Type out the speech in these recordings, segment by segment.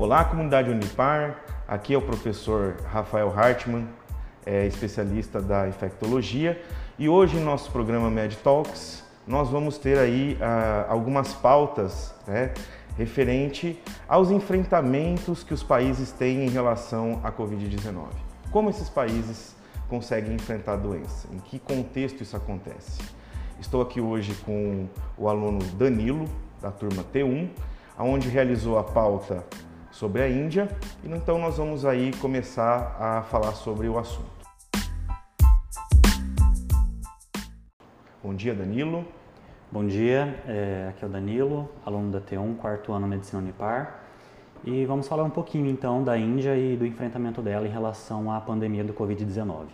Olá, comunidade Unipar. Aqui é o professor Rafael Hartmann, é especialista da infectologia, e hoje em nosso programa Med Talks nós vamos ter aí ah, algumas pautas né, referente aos enfrentamentos que os países têm em relação à Covid-19. Como esses países conseguem enfrentar a doença? Em que contexto isso acontece? Estou aqui hoje com o aluno Danilo, da turma T1, onde realizou a pauta sobre a Índia, e então nós vamos aí começar a falar sobre o assunto. Bom dia, Danilo. Bom dia, é, aqui é o Danilo, aluno da T1, quarto ano Medicina Unipar. E vamos falar um pouquinho então da Índia e do enfrentamento dela em relação à pandemia do Covid-19.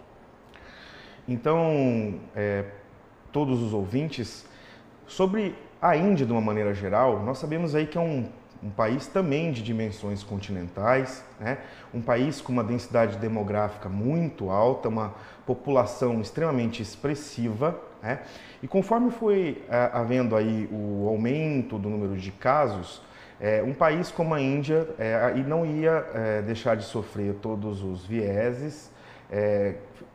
Então, é, todos os ouvintes, sobre a Índia de uma maneira geral, nós sabemos aí que é um, um país também de dimensões continentais, né? um país com uma densidade demográfica muito alta, uma população extremamente expressiva, né? e conforme foi é, havendo aí o aumento do número de casos, é, um país como a Índia é, e não ia deixar de sofrer todos os vieses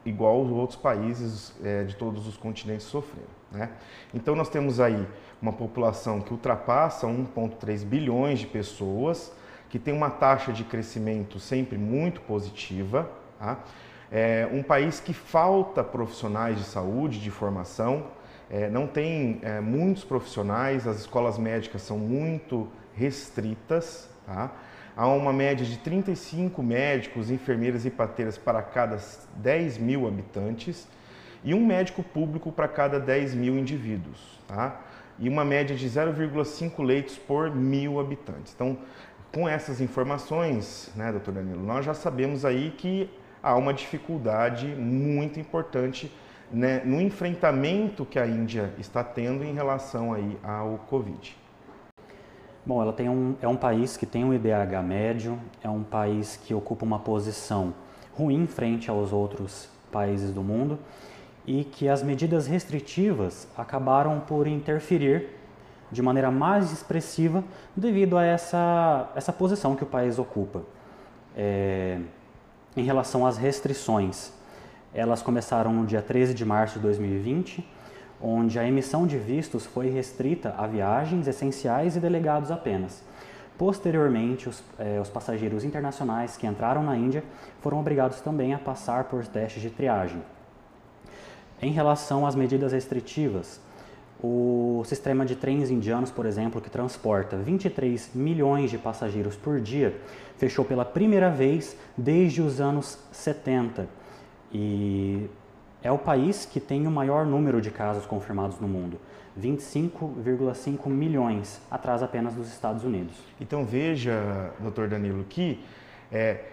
igual os outros países de todos os continentes sofreram. Né? Então nós temos aí uma população que ultrapassa 1,3 bilhões de pessoas, que tem uma taxa de crescimento sempre muito positiva. Tá? É um país que falta profissionais de saúde, de formação, é, não tem é, muitos profissionais, as escolas médicas são muito restritas, tá? Há uma média de 35 médicos, enfermeiras e parteiras para cada 10 mil habitantes e um médico público para cada 10 mil indivíduos, tá? E uma média de 0,5 leitos por mil habitantes. Então, com essas informações, né, doutor Danilo, nós já sabemos aí que há uma dificuldade muito importante né, no enfrentamento que a Índia está tendo em relação aí ao Covid. Bom, ela tem um, é um país que tem um IDH médio, é um país que ocupa uma posição ruim frente aos outros países do mundo e que as medidas restritivas acabaram por interferir de maneira mais expressiva devido a essa, essa posição que o país ocupa. É, em relação às restrições, elas começaram no dia 13 de março de 2020 onde a emissão de vistos foi restrita a viagens essenciais e delegados apenas. Posteriormente, os, eh, os, passageiros internacionais que entraram na Índia foram obrigados também a passar por testes de triagem. Em relação às medidas restritivas, o sistema de trens indianos, por exemplo, que transporta 23 milhões de passageiros por dia, fechou pela primeira vez desde os anos 70. E é o país que tem o maior número de casos confirmados no mundo, 25,5 milhões, atrás apenas dos Estados Unidos. Então veja, doutor Danilo, que é,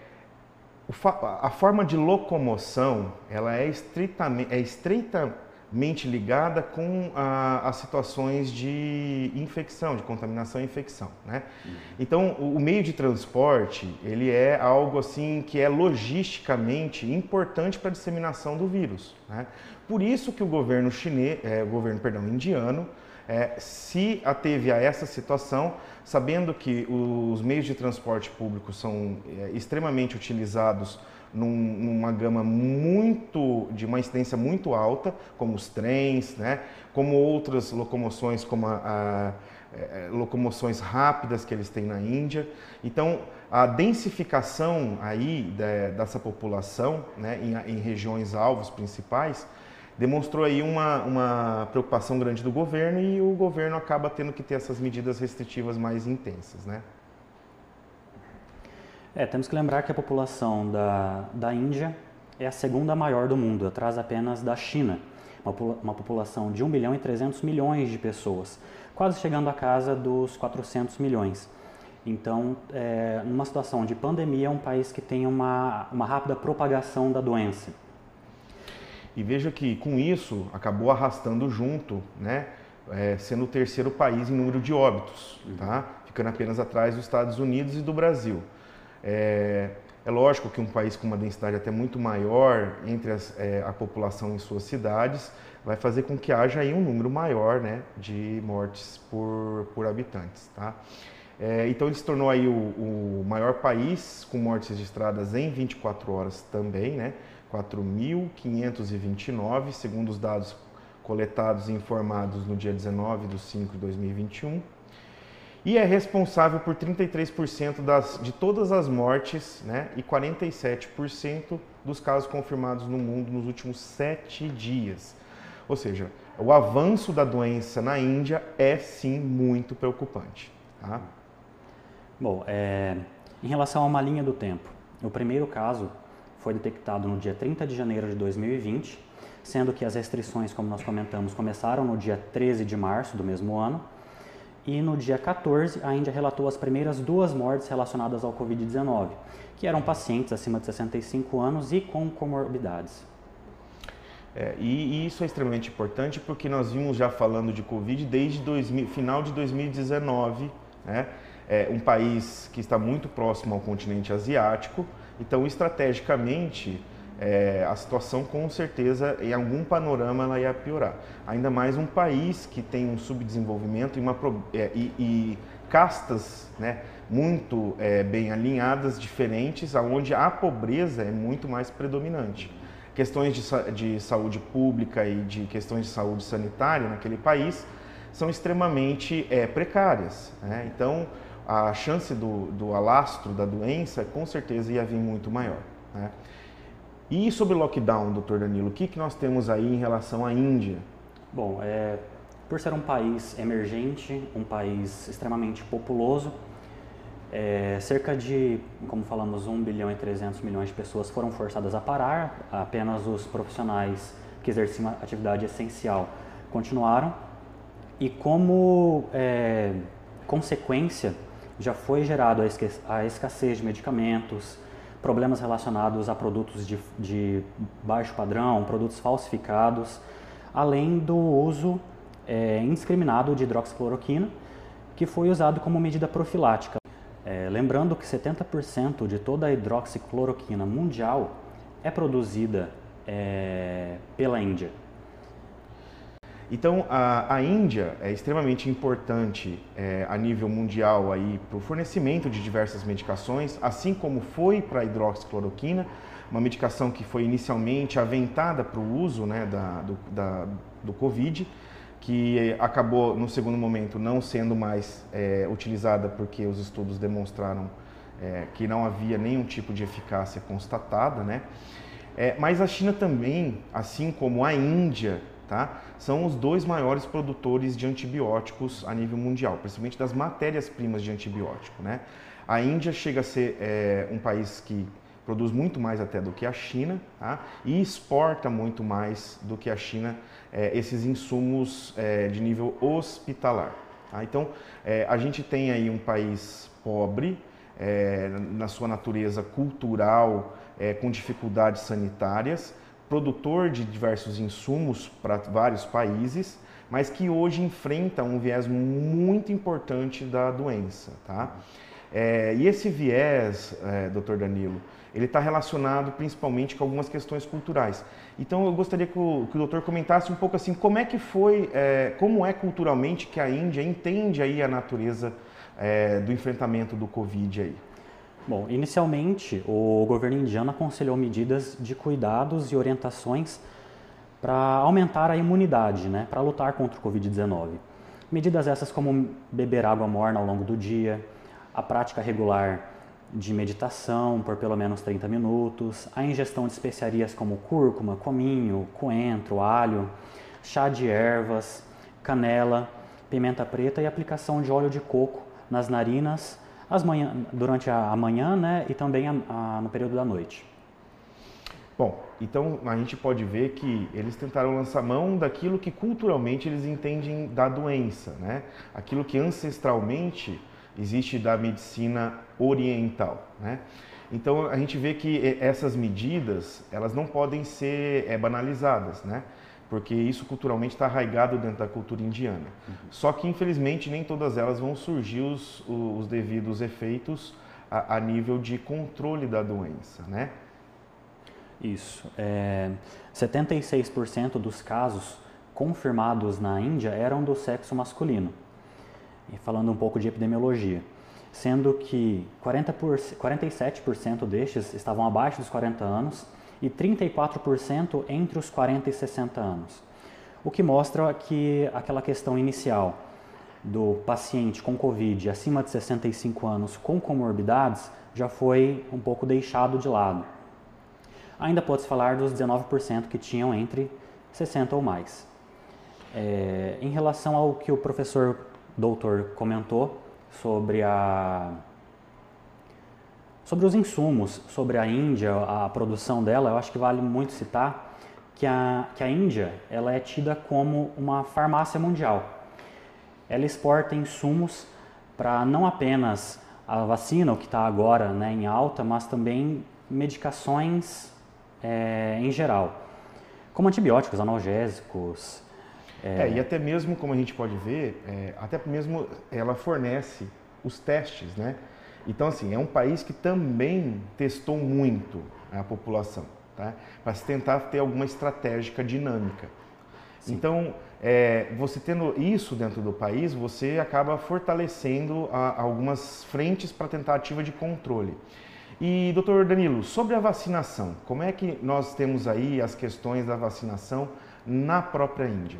a forma de locomoção ela é estritamente, é estreitamente mente ligada com as situações de infecção, de contaminação e infecção, né? Uhum. Então, o, o, meio de transporte, ele é algo assim que é logisticamente importante para a disseminação do vírus, né? Por isso que o governo chinês, é, o governo, perdão, indiano, é, se ateve a essa situação, sabendo que os meios de transporte público são é, extremamente utilizados num, numa gama muito de uma incidência muito alta, como os trens, né? como outras locomoções, como a, a, é, é, locomoções rápidas que eles têm na Índia. Então, a densificação aí de, dessa população, né, em, em, regiões alvos principais, demonstrou aí uma, uma preocupação grande do governo e o governo acaba tendo que ter essas medidas restritivas mais intensas, né? É, temos que lembrar que a população da, da Índia é a segunda maior do mundo, atrás apenas da China, uma, uma população de 1 bilhão e 300 milhões de pessoas, quase chegando à casa dos 400 milhões. Então, é, numa situação de pandemia, é um país que tem uma, uma rápida propagação da doença. E veja que com isso acabou arrastando junto, né, é, sendo o terceiro país em número de óbitos, tá? ficando apenas atrás dos Estados Unidos e do Brasil. É, é lógico que um país com uma densidade até muito maior entre as, é, a população em suas cidades vai fazer com que haja aí um número maior né, de mortes por, por habitantes. Tá? É, então ele se tornou aí o, o, maior país com mortes registradas em 24 horas também, né? 4.529, segundo os dados coletados e informados no dia 19 de 5 de 2021. E é responsável por 33% das, de todas as mortes né? e 47% dos casos confirmados no mundo nos últimos sete dias. Ou seja, o avanço da doença na Índia é sim muito preocupante. Tá? Bom, é, em relação a uma linha do tempo, o primeiro caso foi detectado no dia 30 de janeiro de 2020, sendo que as restrições, como nós comentamos, começaram no dia 13 de março do mesmo ano. E no dia 14, a Índia relatou as primeiras duas mortes relacionadas ao Covid-19, que eram pacientes acima de 65 anos e com comorbidades. É, e, e, isso é extremamente importante porque nós vimos já falando de Covid desde 2000, final de 2019, né? é um país que está muito próximo ao continente asiático, então estrategicamente é, a situação com certeza em algum panorama ela ia piorar. Ainda mais um país que tem um subdesenvolvimento e, uma, é, e, e castas né, muito é, bem alinhadas, diferentes, onde a pobreza é muito mais predominante. Questões de, de saúde pública e de questões de saúde sanitária naquele país são extremamente é, precárias. Né? Então, a chance do, do alastro da doença com certeza ia vir muito maior. Né? E sobre lockdown, doutor Danilo, o que, que nós temos aí em relação à Índia? Bom, é, por ser um país emergente, um país extremamente populoso, é, cerca de, como falamos, 1 bilhão e 300 milhões de pessoas foram forçadas a parar, apenas os profissionais que exerciam atividade essencial continuaram. E como é, consequência já foi gerado a escassez de medicamentos, problemas relacionados a produtos de, de baixo padrão, produtos falsificados, além do uso é, indiscriminado de hidroxicloroquina, que foi usado como medida profilática. É, lembrando que 70% de toda a hidroxicloroquina mundial é produzida é, pela Índia. Então, a, a Índia é extremamente importante é, a nível mundial para o fornecimento de diversas medicações, assim como foi para a hidroxicloroquina, uma medicação que foi inicialmente aventada para o uso né, da, do, da, do Covid, que acabou, no segundo momento, não sendo mais é, utilizada porque os estudos demonstraram é, que não havia nenhum tipo de eficácia constatada, né? É, mas a China também, assim como a Índia, tá? são os dois maiores produtores de antibióticos a nível mundial, principalmente das matérias-primas de antibiótico. Né? A Índia chega a ser é, um país que produz muito mais até do que a China tá? e exporta muito mais do que a China é, esses insumos é, de nível hospitalar. Tá? Então, a gente tem aí um país pobre, na sua natureza cultural, com dificuldades sanitárias, produtor de diversos insumos para vários países, mas que hoje enfrenta um viés muito importante da doença. Tá? É, e esse viés, é, doutor Danilo, ele está relacionado principalmente com algumas questões culturais. Então eu gostaria que o, que o doutor comentasse um pouco assim, como é que foi, é, como é culturalmente que a Índia entende aí a natureza é, do enfrentamento do Covid aí. Bom, inicialmente o governo indiano aconselhou medidas de cuidados e orientações para aumentar a imunidade, né, para lutar contra o Covid-19. Medidas essas como beber água morna ao longo do dia, a prática regular de meditação por pelo menos 30 minutos, a ingestão de especiarias como cúrcuma, cominho, coentro, alho, chá de ervas, canela, pimenta preta e aplicação de óleo de coco nas narinas as manhã, durante a, manhã né, e também a, a, no período da noite. Bom, então a gente pode ver que eles tentaram lançar mão daquilo que culturalmente eles entendem da doença, né? aquilo que ancestralmente existe da medicina oriental. Né? Então a gente vê que essas medidas elas não podem ser é, banalizadas. Né? Porque isso culturalmente está arraigado dentro da cultura indiana. Uhum. Só que, infelizmente, nem todas elas vão surgir os, os devidos efeitos a, a, nível de controle da doença, né? Isso. É, 76% dos casos confirmados na Índia eram do sexo masculino. E falando um pouco de epidemiologia. sendo que 40 por, 47% destes estavam abaixo dos 40 anos e 34% entre os 40 e 60 anos. O que mostra que aquela questão inicial do paciente com Covid acima de 65 anos com comorbidades já foi um pouco deixado de lado. Ainda pode-se falar dos 19% que tinham entre 60 ou mais. É, em relação ao que o professor doutor comentou sobre a sobre os insumos, sobre a Índia, a produção dela, eu acho que vale muito citar que a, que a Índia ela é tida como uma farmácia mundial. Ela exporta insumos para não apenas a vacina, o que está agora né, em alta, mas também medicações é, em geral, como antibióticos, analgésicos. É... é... e até mesmo, como a gente pode ver, é, até mesmo ela fornece os testes, né? Então, assim, é um país que também testou muito a população, tá? Para se tentar ter alguma estratégica dinâmica. Sim. Então, é, você tendo isso dentro do país, você acaba fortalecendo a, algumas frentes para tentativa de controle. E, doutor Danilo, sobre a vacinação, como é que nós temos aí as questões da vacinação na própria Índia?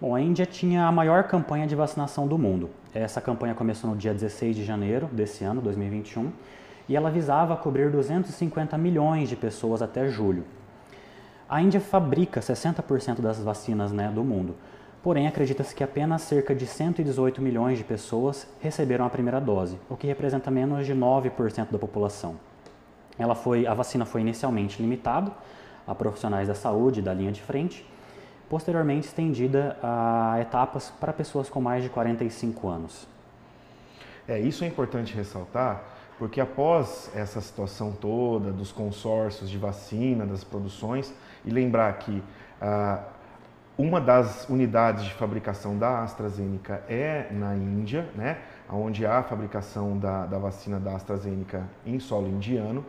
Bom, a Índia tinha a maior campanha de vacinação do mundo. Essa campanha começou no dia 16 de janeiro desse ano, 2021, e ela visava cobrir 250 milhões de pessoas até julho. A Índia fabrica 60% das vacinas né, do mundo, porém acredita-se que apenas cerca de 118 milhões de pessoas receberam a primeira dose, o que representa menos de 9% da população. Ela foi, a vacina foi inicialmente limitada a profissionais da saúde da linha de frente, posteriormente estendida a etapas para pessoas com mais de 45 anos. É, isso é importante ressaltar, porque após essa situação toda dos consórcios de vacina, das produções, e lembrar que ah, uma das unidades de fabricação da AstraZeneca é na Índia, né, onde há a fabricação da, da vacina da AstraZeneca em solo indiano.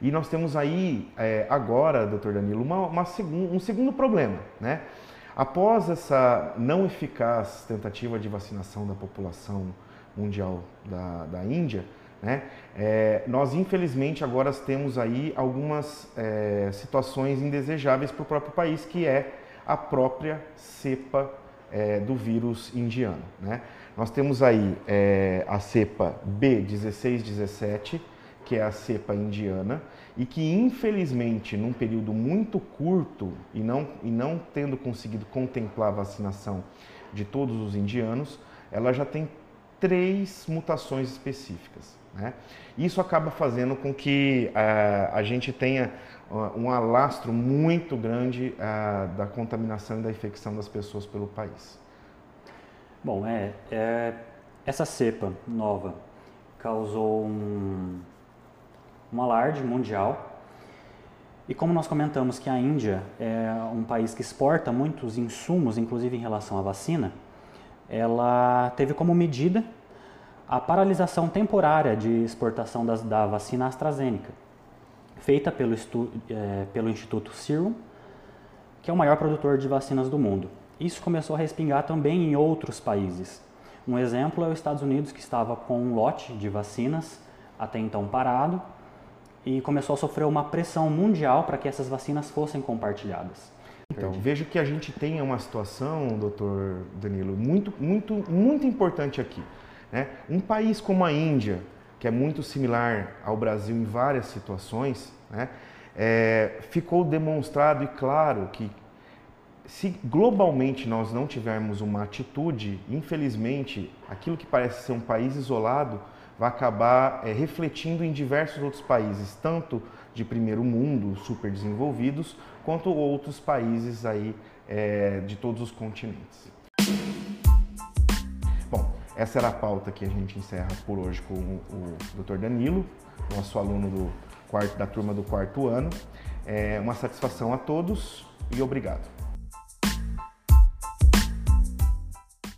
E nós temos aí é, agora, doutor Danilo, uma, uma segun, um segundo problema. Né? Após essa não eficaz tentativa de vacinação da população mundial da, da Índia, né? É, nós, infelizmente, agora temos aí algumas é, situações indesejáveis para o próprio país, que é a própria cepa é, do vírus indiano. Né? Nós temos aí é, a cepa B1617, que é a cepa indiana, e que, infelizmente, num período muito curto e não, e não tendo conseguido contemplar a vacinação de todos os indianos, ela já tem três mutações específicas. Né? Isso acaba fazendo com que uh, a gente tenha uh, um alastro muito grande uh, da contaminação e da infecção das pessoas pelo país. Bom, é, é essa cepa nova causou um, um alarde mundial. E como nós comentamos que a Índia é um país que exporta muitos insumos, inclusive em relação à vacina, ela teve como medida a paralisação temporária de exportação das, da vacina AstraZeneca, feita pelo, estu, é, pelo Instituto Serum, que é o maior produtor de vacinas do mundo. Isso começou a respingar também em outros países. Um exemplo é os Estados Unidos, que estava com um lote de vacinas até então parado e começou a sofrer uma pressão mundial para que essas vacinas fossem compartilhadas. Então, vejo que a gente tem uma situação, doutor Danilo, muito, muito, muito importante aqui. Né? Um país como a Índia, que é muito similar ao Brasil em várias situações, né? é, ficou demonstrado e claro que se globalmente nós não tivermos uma atitude, infelizmente, aquilo que parece ser um país isolado vai acabar é, refletindo em diversos outros países, tanto de primeiro mundo, super desenvolvidos, quanto outros países aí é, de todos os continentes. Essa era a pauta que a gente encerra por hoje com o, o Dr. Danilo, nosso aluno do quarto, da turma do quarto ano. É uma satisfação a todos e obrigado.